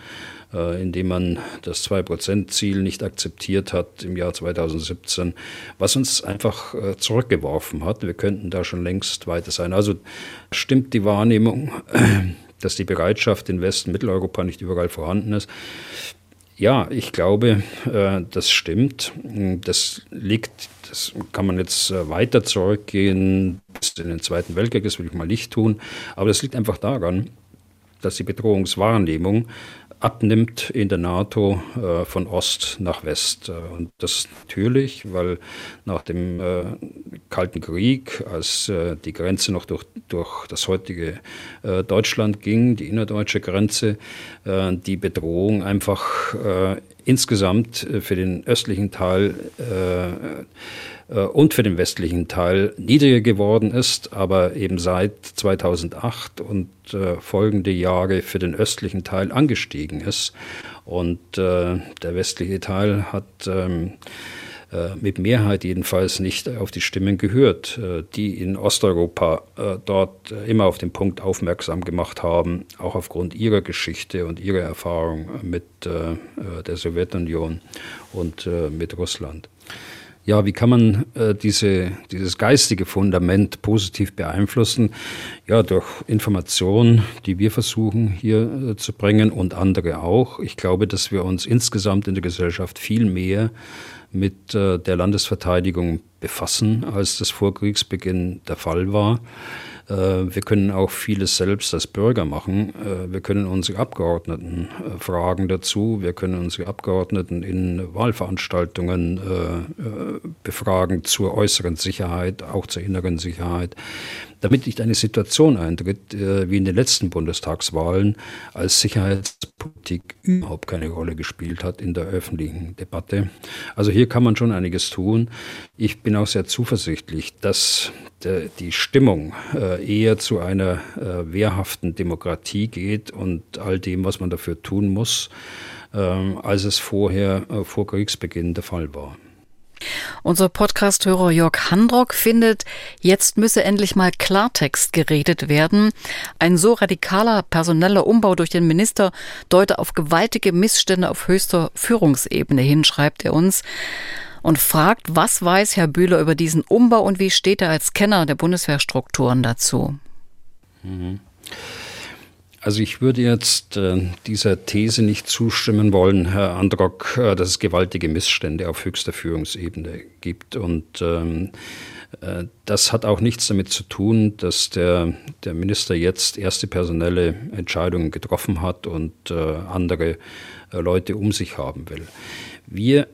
äh, indem man das 2-Prozent-Ziel nicht akzeptiert hat im Jahr 2017, was uns einfach äh, zurückgeworfen hat. Wir könnten da schon längst weiter sein. Also stimmt die Wahrnehmung dass die Bereitschaft in Westen, Mitteleuropa nicht überall vorhanden ist. Ja, ich glaube, äh, das stimmt. Das liegt, das kann man jetzt äh, weiter zurückgehen bis in den Zweiten Weltkrieg, das will ich mal nicht tun, aber das liegt einfach daran, dass die Bedrohungswahrnehmung abnimmt in der NATO äh, von Ost nach West. Äh, und das natürlich, weil nach dem äh, Kalten Krieg, als äh, die Grenze noch durch, durch das heutige äh, Deutschland ging, die innerdeutsche Grenze, äh, die Bedrohung einfach insgesamt für den östlichen Teil und für den westlichen Teil niedriger geworden ist, aber eben seit 2008 und äh, folgende Jahre für den östlichen Teil angestiegen ist. Und äh, der westliche Teil hat ähm, äh, mit Mehrheit jedenfalls nicht auf die Stimmen gehört, äh, die in Osteuropa äh, dort immer auf den Punkt aufmerksam gemacht haben, auch aufgrund ihrer Geschichte und ihrer Erfahrung mit der Sowjetunion und mit Russland ja, wie kann man äh, diese, dieses geistige Fundament positiv beeinflussen? Ja, durch Informationen, die wir versuchen hier äh, zu bringen und andere auch. Ich glaube, dass wir uns insgesamt in der Gesellschaft viel mehr mit äh, der Landesverteidigung befassen, als das vor Kriegsbeginn der Fall war. Äh, wir können auch vieles selbst als Bürger machen. Äh, wir können unsere Abgeordneten äh, fragen dazu. Wir können unsere Abgeordneten in Wahlveranstaltungen befragen zur äußeren Sicherheit, auch zur inneren Sicherheit damit nicht eine Situation eintritt, wie in den letzten Bundestagswahlen, als Sicherheitspolitik überhaupt keine Rolle gespielt hat in der öffentlichen Debatte. Also hier kann man schon einiges tun. Ich bin auch sehr zuversichtlich, dass die Stimmung äh, eher zu einer äh, wehrhaften Demokratie geht und all dem, was man dafür tun muss, ähm, als es vorher äh, vor Kriegsbeginn der Fall war. Unser Podcast-Hörer Jörg Handrock findet, jetzt müsse endlich mal Klartext geredet werden. Ein so radikaler personeller Umbau durch den Minister deute auf gewaltige Missstände auf höchster Führungsebene hin, schreibt er uns und fragt, was weiß Herr Bühler über diesen Umbau und wie steht er als Kenner der Bundeswehrstrukturen dazu? Mhm. Also ich würde jetzt äh, dieser These nicht zustimmen wollen, Herr Androck, äh, dass es gewaltige Missstände auf höchster Führungsebene gibt. Und ähm, äh, das hat auch nichts damit zu tun, dass der, der Minister jetzt erste personelle Entscheidungen getroffen hat und äh, andere äh, Leute um sich haben will. Wir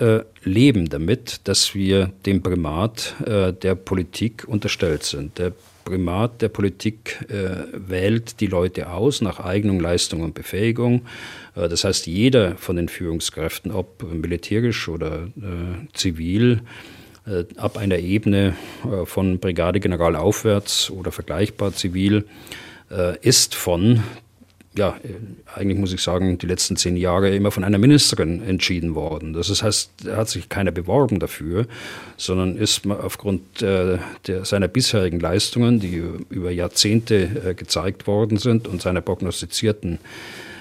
äh, leben damit, dass wir dem Primat der Politik unterstellt sind. Der Primat der Politik äh, wählt die Leute aus nach Eignung, Leistung und Befähigung. Äh, das heißt, jeder von den Führungskräften, ob militärisch oder äh, zivil, äh, ab einer Ebene äh, von Brigadegeneral aufwärts oder vergleichbar zivil, ist von ja, eigentlich muss ich sagen, die letzten zehn Jahre immer von einer Ministerin entschieden worden. Das heißt, da hat sich keiner beworben dafür, sondern ist aufgrund äh, der, seiner bisherigen Leistungen, die über Jahrzehnte äh, gezeigt worden sind und seiner prognostizierten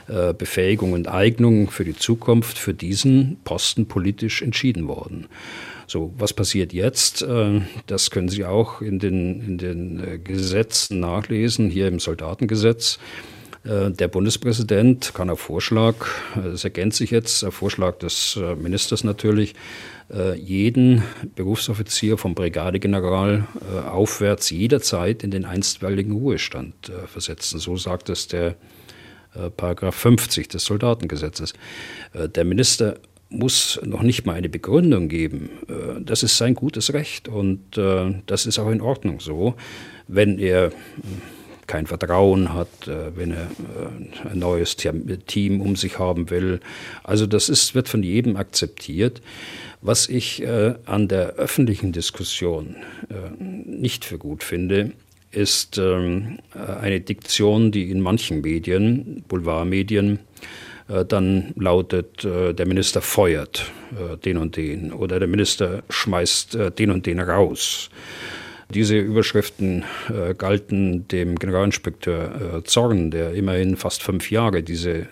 äh, Befähigung und Eignung für die Zukunft für diesen Posten politisch entschieden worden. So, was passiert jetzt? Äh, das können Sie auch in den, in den äh, Gesetzen nachlesen, hier im Soldatengesetz. Äh, der Bundespräsident kann auf Vorschlag, das ergänzt sich jetzt, auf Vorschlag des äh, Ministers natürlich, äh, jeden Berufsoffizier vom Brigadegeneral aufwärts jederzeit in den einstweiligen Ruhestand versetzen. So sagt es der Paragraph 50 des Soldatengesetzes. Der Minister muss noch nicht mal eine Begründung geben. Das ist sein gutes Recht und das ist auch in Ordnung so. Wenn er kein Vertrauen hat, äh, wenn er äh, ein neues Team um sich haben will. Also das ist, wird von jedem akzeptiert. Was ich äh, an der öffentlichen Diskussion nicht für gut finde, ist ähm, eine Diktion, die in manchen Medien, Boulevardmedien, dann lautet, der Minister feuert den und den oder der Minister schmeißt den und den raus. Diese Überschriften äh, galten dem Generalinspekteur äh, Zorn, der immerhin fast fünf Jahre diese äh,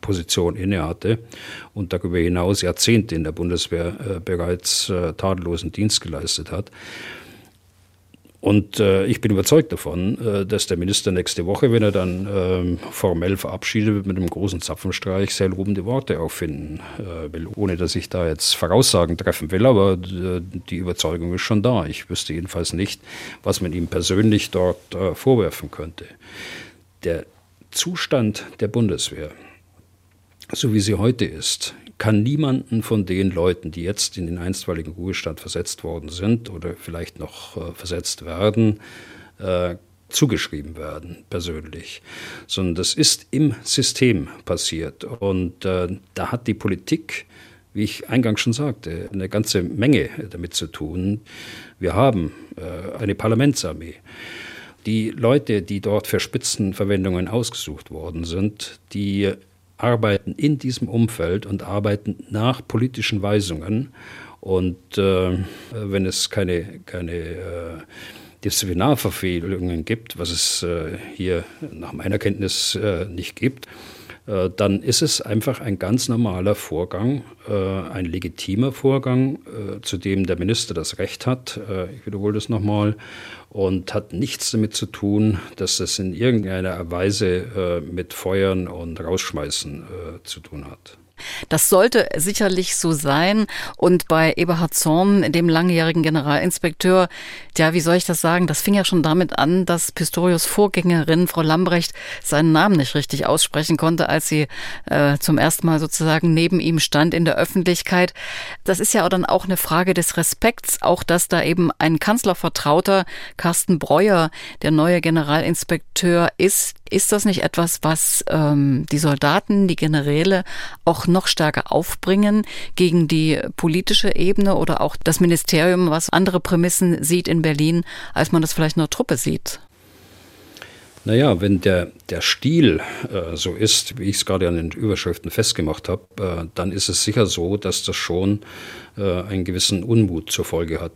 Position innehatte und darüber hinaus Jahrzehnte in der Bundeswehr äh, bereits äh, tadellosen Dienst geleistet hat. Und äh, ich bin überzeugt davon, äh, dass der Minister nächste Woche, wenn er dann äh, formell verabschiedet wird mit einem großen Zapfenstreich, sehr lobende Worte auffinden äh, will, ohne dass ich da jetzt Voraussagen treffen will. Aber äh, die Überzeugung ist schon da. Ich wüsste jedenfalls nicht, was man ihm persönlich dort äh, vorwerfen könnte. Der Zustand der Bundeswehr, so wie sie heute ist, kann niemanden von den Leuten, die jetzt in den einstweiligen Ruhestand versetzt worden sind oder vielleicht noch äh, versetzt werden, äh, zugeschrieben werden, persönlich, sondern das ist im System passiert. Und äh, da hat die Politik, wie ich eingangs schon sagte, eine ganze Menge damit zu tun. Wir haben äh, eine Parlamentsarmee. Die Leute, die dort für Spitzenverwendungen ausgesucht worden sind, die arbeiten in diesem Umfeld und arbeiten nach politischen Weisungen. Und äh, wenn es keine, keine äh, Disziplinarverfehlungen gibt, was es äh, hier nach meiner Kenntnis äh, nicht gibt, äh, dann ist es einfach ein ganz normaler Vorgang, äh, ein legitimer Vorgang, zu dem der Minister das Recht hat, ich wiederhole das nochmal, und hat nichts damit zu tun, dass das in irgendeiner Weise mit Feuern und Rausschmeißen zu tun hat. Das sollte sicherlich so sein. Und bei Eberhard Zorn, dem langjährigen Generalinspekteur, ja, wie soll ich das sagen? Das fing ja schon damit an, dass Pistorius Vorgängerin, Frau Lambrecht, seinen Namen nicht richtig aussprechen konnte, als sie äh, zum ersten Mal sozusagen neben ihm stand in der Öffentlichkeit. Das ist ja dann auch eine Frage des Respekts, auch dass da eben ein Kanzlervertrauter, Carsten Breuer, der neue Generalinspekteur ist. Ist das nicht etwas, was ähm, die Soldaten, die Generäle auch noch stärker aufbringen gegen die politische Ebene oder auch das Ministerium, was andere Prämissen sieht in Berlin, als man das vielleicht in der Truppe sieht? Naja, wenn der, der Stil äh, so ist, wie ich es gerade an den Überschriften festgemacht habe, äh, dann ist es sicher so, dass das schon äh, einen gewissen Unmut zur Folge hat.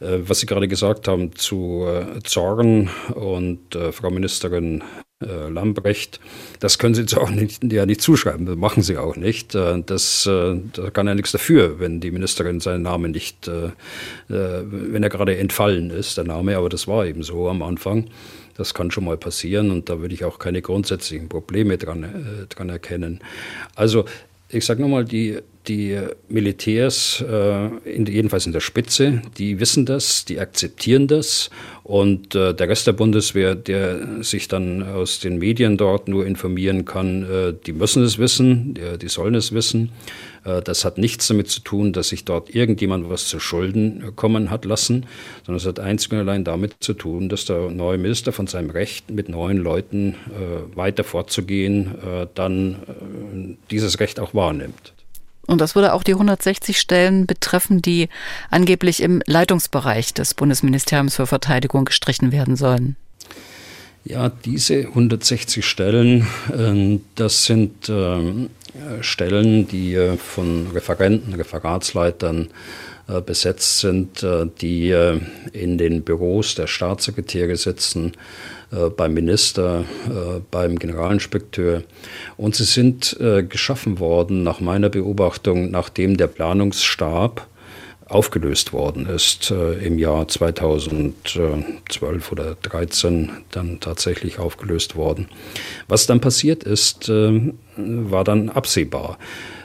Äh, was Sie gerade gesagt haben zu äh, Zorn und äh, Frau Ministerin äh, Lambrecht. Das können Sie jetzt auch nicht, ja nicht zuschreiben, das machen Sie auch nicht. Äh, das, äh, da kann er nichts dafür, wenn die Ministerin seinen Namen nicht, wenn er gerade entfallen ist, der Name, aber das war eben so am Anfang. Das kann schon mal passieren und da würde ich auch keine grundsätzlichen Probleme dran, äh, dran erkennen. Also ich sage nochmal, die, die Militärs, äh, in, jedenfalls in der Spitze, die wissen das, die akzeptieren das und äh, der Rest der Bundeswehr, der sich dann aus den Medien dort nur informieren kann, äh, die müssen es wissen, die, die sollen es wissen. Äh, das hat nichts damit zu tun, dass sich dort irgendjemand was zu Schulden kommen hat lassen, sondern es hat einzig und allein damit zu tun, dass der neue Minister von seinem Recht, mit neuen Leuten äh, weiter fortzugehen, äh, dann dieses Recht auch wahrnimmt. Und das würde auch die 160 Stellen betreffen, die angeblich im Leitungsbereich des Bundesministeriums für Verteidigung gestrichen werden sollen. Ja, diese 160 Stellen, das sind Stellen, die äh, von Referenten, Referatsleitern äh, besetzt sind, äh, die in den Büros der Staatssekretäre sitzen, beim Minister, beim Generalinspekteur. Und sie sind geschaffen worden, nach meiner Beobachtung, nachdem der Planungsstab aufgelöst worden ist, äh, im Jahr 2012 oder 2013 dann tatsächlich aufgelöst worden. Was dann passiert ist, äh, war dann absehbar.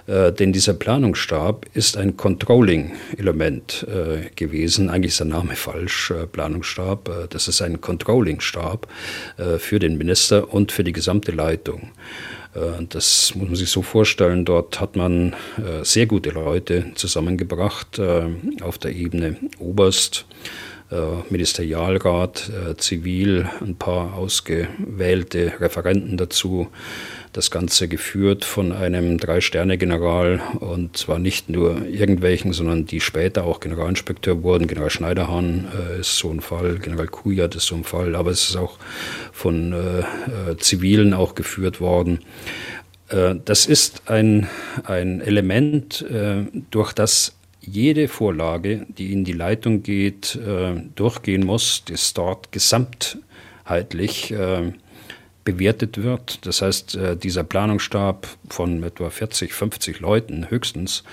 Äh, denn dieser Planungsstab ist ein Controlling-Element äh, gewesen. Eigentlich ist der Name falsch, äh, Planungsstab. Äh, das ist ein Controlling-Stab für den Minister und für die gesamte Leitung. Äh, das muss man sich so vorstellen. Dort hat man äh, sehr gute Leute zusammengebracht äh, auf der Ebene Oberst, Ministerialrat, Zivil, ein paar ausgewählte Referenten dazu das Ganze geführt von einem Drei-Sterne-General und zwar nicht nur irgendwelchen, sondern die später auch Generalinspekteur wurden. General Schneiderhahn äh, ist so ein Fall, General Kujat ist so ein Fall, aber es ist auch von äh, äh, Zivilen auch geführt worden. Äh, das ist ein, ein Element, äh, durch das jede Vorlage, die in die Leitung geht, äh, durchgehen muss, das dort gesamtheitlich bewertet wird. Das heißt, äh, dieser Planungsstab von etwa 40, 50 Leuten höchstens,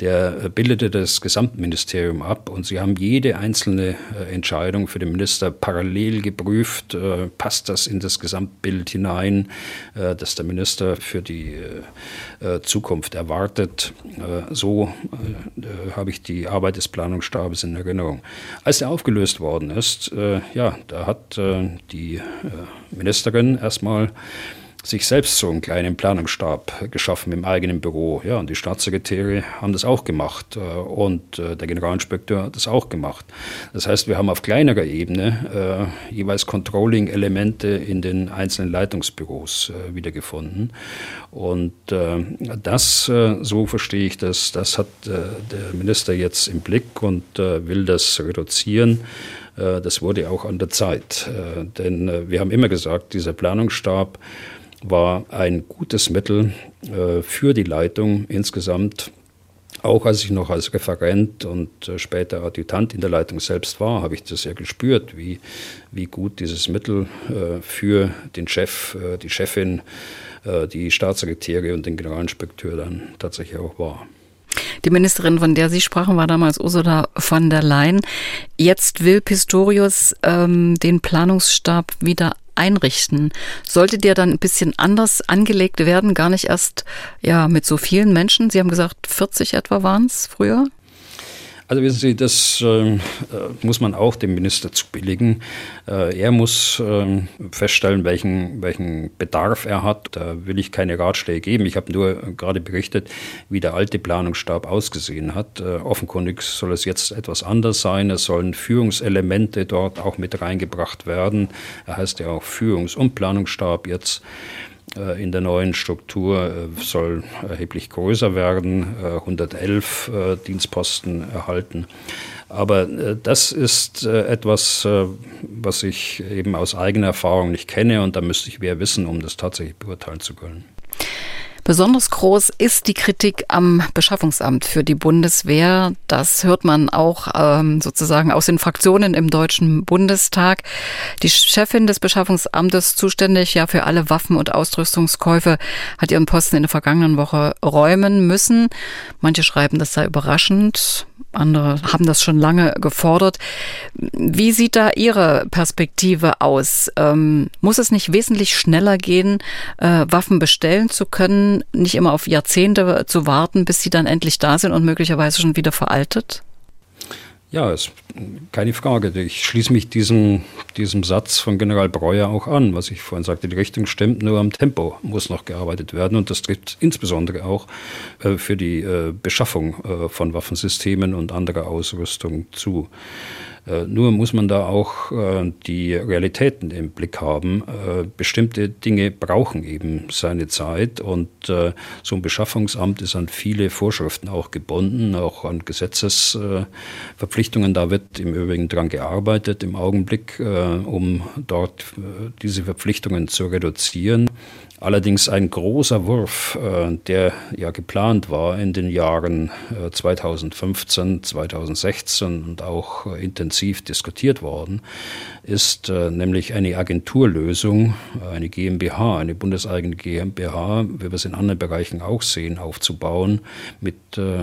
der bildete das Gesamtministerium ab und sie haben jede einzelne äh, Entscheidung für den Minister parallel geprüft. Äh, passt das in das Gesamtbild hinein, das der Minister für die Zukunft erwartet? So habe ich die Arbeit des Planungsstabes in Erinnerung. Als er aufgelöst worden ist, ja, da hat die Ministerin erstmal sich selbst so einen kleinen Planungsstab geschaffen im eigenen Büro. Ja, und die Staatssekretäre haben das auch gemacht äh, und äh, der Generalinspekteur hat das auch gemacht. Das heißt, wir haben auf kleinerer Ebene äh, jeweils Controlling-Elemente in den einzelnen Leitungsbüros äh, wiedergefunden. Und äh, das, äh, so verstehe ich das, das hat der Minister jetzt im Blick und will das reduzieren. Das wurde auch an der Zeit. Denn wir haben immer gesagt, dieser Planungsstab war ein gutes Mittel für die Leitung insgesamt. Auch als ich noch als Referent und später Adjutant in der Leitung selbst war, habe ich das ja gespürt, wie, wie gut dieses Mittel für den Chef, die Chefin, die Staatssekretäre und den Generalinspekteur dann tatsächlich auch war. Die Ministerin, von der Sie sprachen, war damals Ursula von der Leyen. Jetzt will Pistorius ähm, den Planungsstab wieder einrichten. Sollte der dann ein bisschen anders angelegt werden, gar nicht erst ja mit so vielen Menschen? Sie haben gesagt, 40 etwa waren es früher? Also wissen Sie, das ähm, äh, muss man auch dem Minister zubilligen. Äh, er muss äh, feststellen, welchen, welchen Bedarf er hat. Da will ich keine Ratschläge geben. Ich habe nur gerade berichtet, wie der alte Planungsstab ausgesehen hat. Äh, offenkundig soll es jetzt etwas anders sein. Es sollen Führungselemente dort auch mit reingebracht werden. Er heißt ja auch Führungs- und Planungsstab jetzt. Äh, in der neuen Struktur äh, soll erheblich größer werden, 111 äh, Dienstposten erhalten. Aber das ist etwas, was ich eben aus eigener Erfahrung nicht kenne und da müsste ich mehr wissen, um das tatsächlich beurteilen zu können. Besonders groß ist die Kritik am Beschaffungsamt für die Bundeswehr. Das hört man auch ähm, sozusagen aus den Fraktionen im Deutschen Bundestag. Die Chefin des Beschaffungsamtes, zuständig ja für alle Waffen- und Ausrüstungskäufe, hat ihren Posten in der vergangenen Woche räumen müssen. Manche schreiben, das sei überraschend. Andere haben das schon lange gefordert. Wie sieht da Ihre Perspektive aus? Ähm, muss es nicht wesentlich schneller gehen, äh, Waffen bestellen zu können, nicht immer auf Jahrzehnte zu warten, bis sie dann endlich da sind und möglicherweise schon wieder veraltet? Ja, ist keine Frage. Ich schließe mich diesem, diesem Satz von General Breuer auch an, was ich vorhin sagte. Die Richtung stimmt, nur am Tempo muss noch gearbeitet werden. Und das trifft insbesondere auch äh, für die äh, Beschaffung äh, von Waffensystemen und anderer Ausrüstung zu. Äh, nur muss man da auch äh, die Realitäten im Blick haben. Äh, bestimmte Dinge brauchen eben seine Zeit und so ein Beschaffungsamt ist an viele Vorschriften auch gebunden, auch an Gesetzesverpflichtungen. Da wird im Übrigen dran gearbeitet im Augenblick, um dort diese Verpflichtungen zu reduzieren. Allerdings ein großer Wurf, äh, der ja geplant war in den Jahren 2015, äh, 2016 und auch äh, intensiv diskutiert worden, ist nämlich eine Agenturlösung, eine GmbH, eine bundeseigene GmbH, wie wir es in anderen Bereichen auch sehen, aufzubauen mit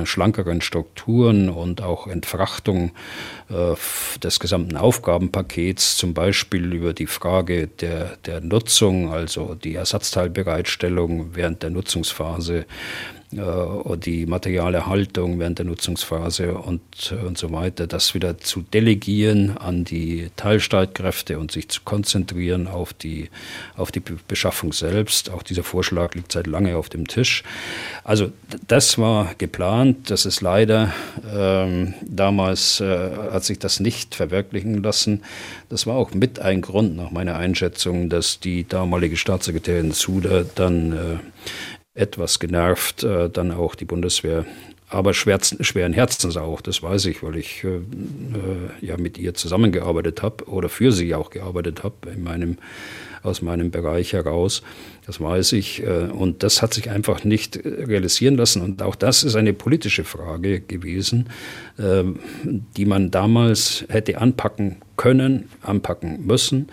schlankeren Strukturen und auch Entfrachtung des gesamten Aufgabenpakets, zum Beispiel über die Frage der, der Nutzung, also die Ersatzteile Bereitstellung während der Nutzungsphase äh, die Materialerhaltung während der Nutzungsphase und, äh, und so weiter, das wieder zu delegieren an die Teilstreitkräfte und sich zu konzentrieren auf die, auf die Beschaffung selbst. Auch dieser Vorschlag liegt seit lange auf dem Tisch. Also das war geplant, das ist leider ähm, damals äh, hat sich das nicht verwirklichen lassen. Das war auch mit ein Grund nach meiner Einschätzung, dass die damalige Staatssekretärin Suda dann äh, etwas genervt, äh, dann auch die Bundeswehr. Aber schweren Herzens auch, das weiß ich, weil ich äh, äh, ja mit ihr zusammengearbeitet habe oder für sie auch gearbeitet habe in meinem aus meinem Bereich heraus. Das weiß ich. Äh, und das hat sich einfach nicht realisieren lassen. Und auch das ist eine politische Frage gewesen, ähm, die man damals hätte anpacken können, anpacken müssen.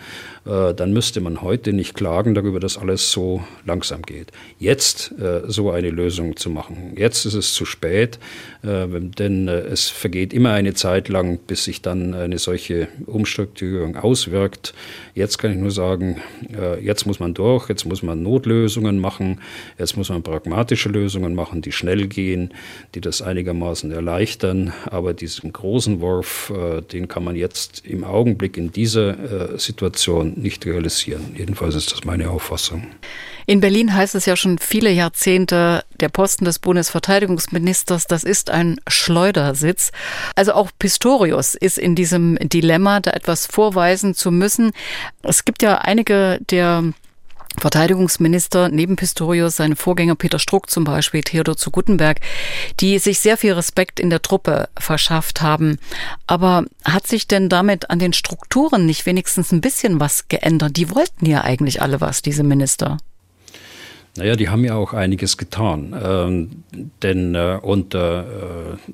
Äh, dann müsste man heute nicht klagen darüber, dass alles so langsam geht. Jetzt äh, so eine Lösung zu machen, jetzt ist es zu spät, denn es vergeht immer eine Zeit lang, bis sich dann eine solche Umstrukturierung auswirkt. Jetzt kann ich nur sagen, jetzt muss man durch, jetzt muss man Notlösungen machen. Jetzt muss man pragmatische Lösungen machen, die schnell gehen, die das einigermaßen erleichtern. Aber diesen großen Wurf, äh, den kann man jetzt im Augenblick in dieser äh, Situation nicht realisieren. Jedenfalls ist das meine Auffassung. In Berlin heißt es ja schon viele Jahrzehnte, der Posten des Bundesverteidigungsministers, das ist ein Schleudersitz. Also auch Pistorius ist in diesem Dilemma, da etwas vorweisen zu müssen. Es gibt ja einige der Verteidigungsminister neben Pistorius, seine Vorgänger Peter Struck zum Beispiel, Theodor zu Guttenberg, die sich sehr viel Respekt in der Truppe verschafft haben. Aber hat sich denn damit an den Strukturen nicht wenigstens ein bisschen was geändert? Die wollten ja eigentlich alle was, diese Minister. Naja, die haben ja auch einiges getan. Ähm, denn äh, unter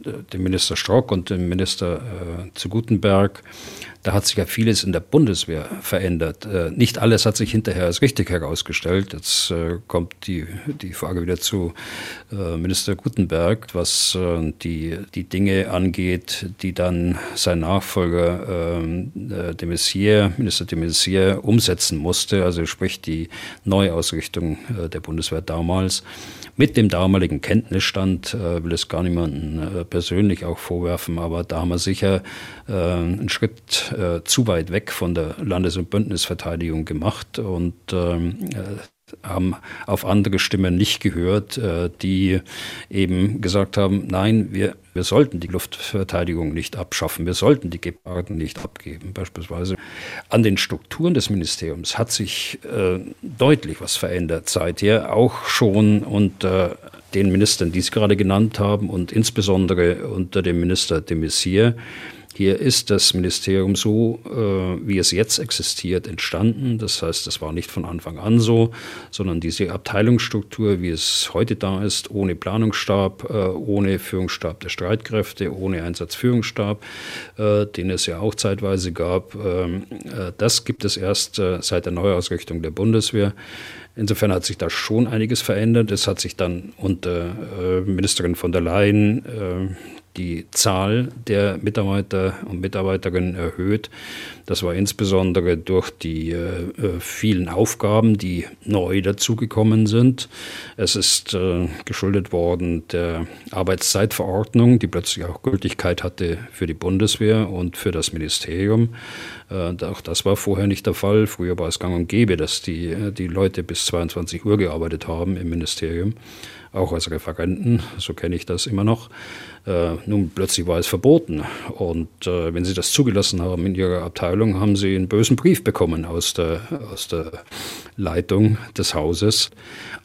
äh, dem Minister Strock und dem Minister äh, zu Gutenberg da hat sich ja vieles in der Bundeswehr verändert. Äh, nicht alles hat sich hinterher als richtig herausgestellt. Jetzt äh, kommt die, die Frage wieder zu äh, Minister Gutenberg, was die, die Dinge angeht, die dann sein Nachfolger ähm, de Maizière, Minister de Maizière umsetzen musste, also sprich die Neuausrichtung der Bundeswehr damals mit dem damaligen Kenntnisstand, äh, will es gar niemanden äh, persönlich auch vorwerfen, aber da haben wir sicher äh, einen Schritt äh, zu weit weg von der Landes- und Bündnisverteidigung gemacht und ähm, äh, haben auf andere Stimmen nicht gehört, äh, die eben gesagt haben, nein, wir, wir sollten die Luftverteidigung nicht abschaffen, wir sollten die Geparden nicht abgeben. Beispielsweise an den Strukturen des Ministeriums hat sich äh, deutlich was verändert seither, auch schon unter den Ministern, die Sie gerade genannt haben und insbesondere unter dem Minister de Maizière Hier ist das Ministerium so, äh, wie es jetzt existiert, entstanden. Das heißt, es war nicht von Anfang an so, sondern diese Abteilungsstruktur, wie es heute da ist, ohne Planungsstab, äh, ohne Führungsstab der Streitkräfte, ohne Einsatzführungsstab, äh, den es ja auch zeitweise gab, ähm, äh, das gibt es erst äh, seit der Neuausrichtung der Bundeswehr. Insofern hat sich da schon einiges verändert. Es hat sich dann unter äh, Ministerin von der Leyen die Zahl der Mitarbeiter und Mitarbeiterinnen erhöht. Das war insbesondere durch die äh, äh, vielen Aufgaben, die neu dazugekommen sind. Es ist äh, geschuldet worden der Arbeitszeitverordnung, die plötzlich auch Gültigkeit hatte für die Bundeswehr und für das Ministerium. Äh, auch das war vorher nicht der Fall. Früher war es gang und gäbe, dass die, äh, die Leute bis 22 Uhr gearbeitet haben im Ministerium auch als Referenten, so kenne ich das immer noch. Äh, nun plötzlich war es verboten. Und äh, wenn Sie das zugelassen haben in Ihrer Abteilung, haben Sie einen bösen Brief bekommen aus der, aus der Leitung des Hauses.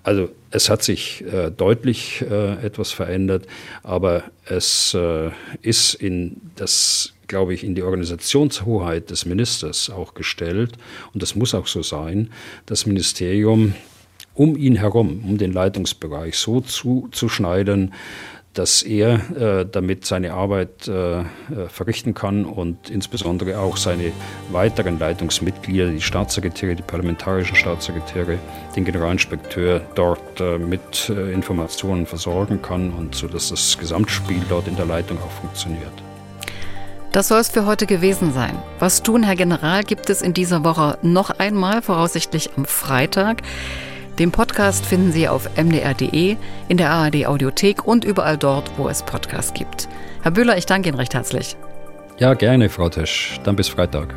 Also es hat sich äh, deutlich äh, etwas verändert, aber es äh, ist in das glaube ich, in die Organisationshoheit des Ministers auch gestellt. Und das muss auch so sein. Das Ministerium um ihn herum, um den Leitungsbereich so zuzuschneiden, dass er äh, damit seine Arbeit äh, äh, verrichten kann und insbesondere auch seine weiteren Leitungsmitglieder, die Staatssekretäre, die parlamentarischen Staatssekretäre, den Generalinspekteur dort äh, mit äh, Informationen versorgen kann und so dass das Gesamtspiel dort in der Leitung auch funktioniert. Das soll es für heute gewesen sein. Was tun, Herr General, gibt es in dieser Woche noch einmal, voraussichtlich am Freitag. Den Podcast finden Sie auf mdr.de, in der ARD Audiothek und überall dort, wo es Podcasts gibt. Herr Bühler, ich danke Ihnen recht herzlich. Ja, gerne, Frau Tesch. Dann bis Freitag.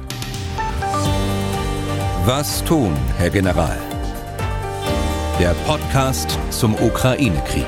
Was tun, Herr General? Der Podcast zum Ukraine-Krieg.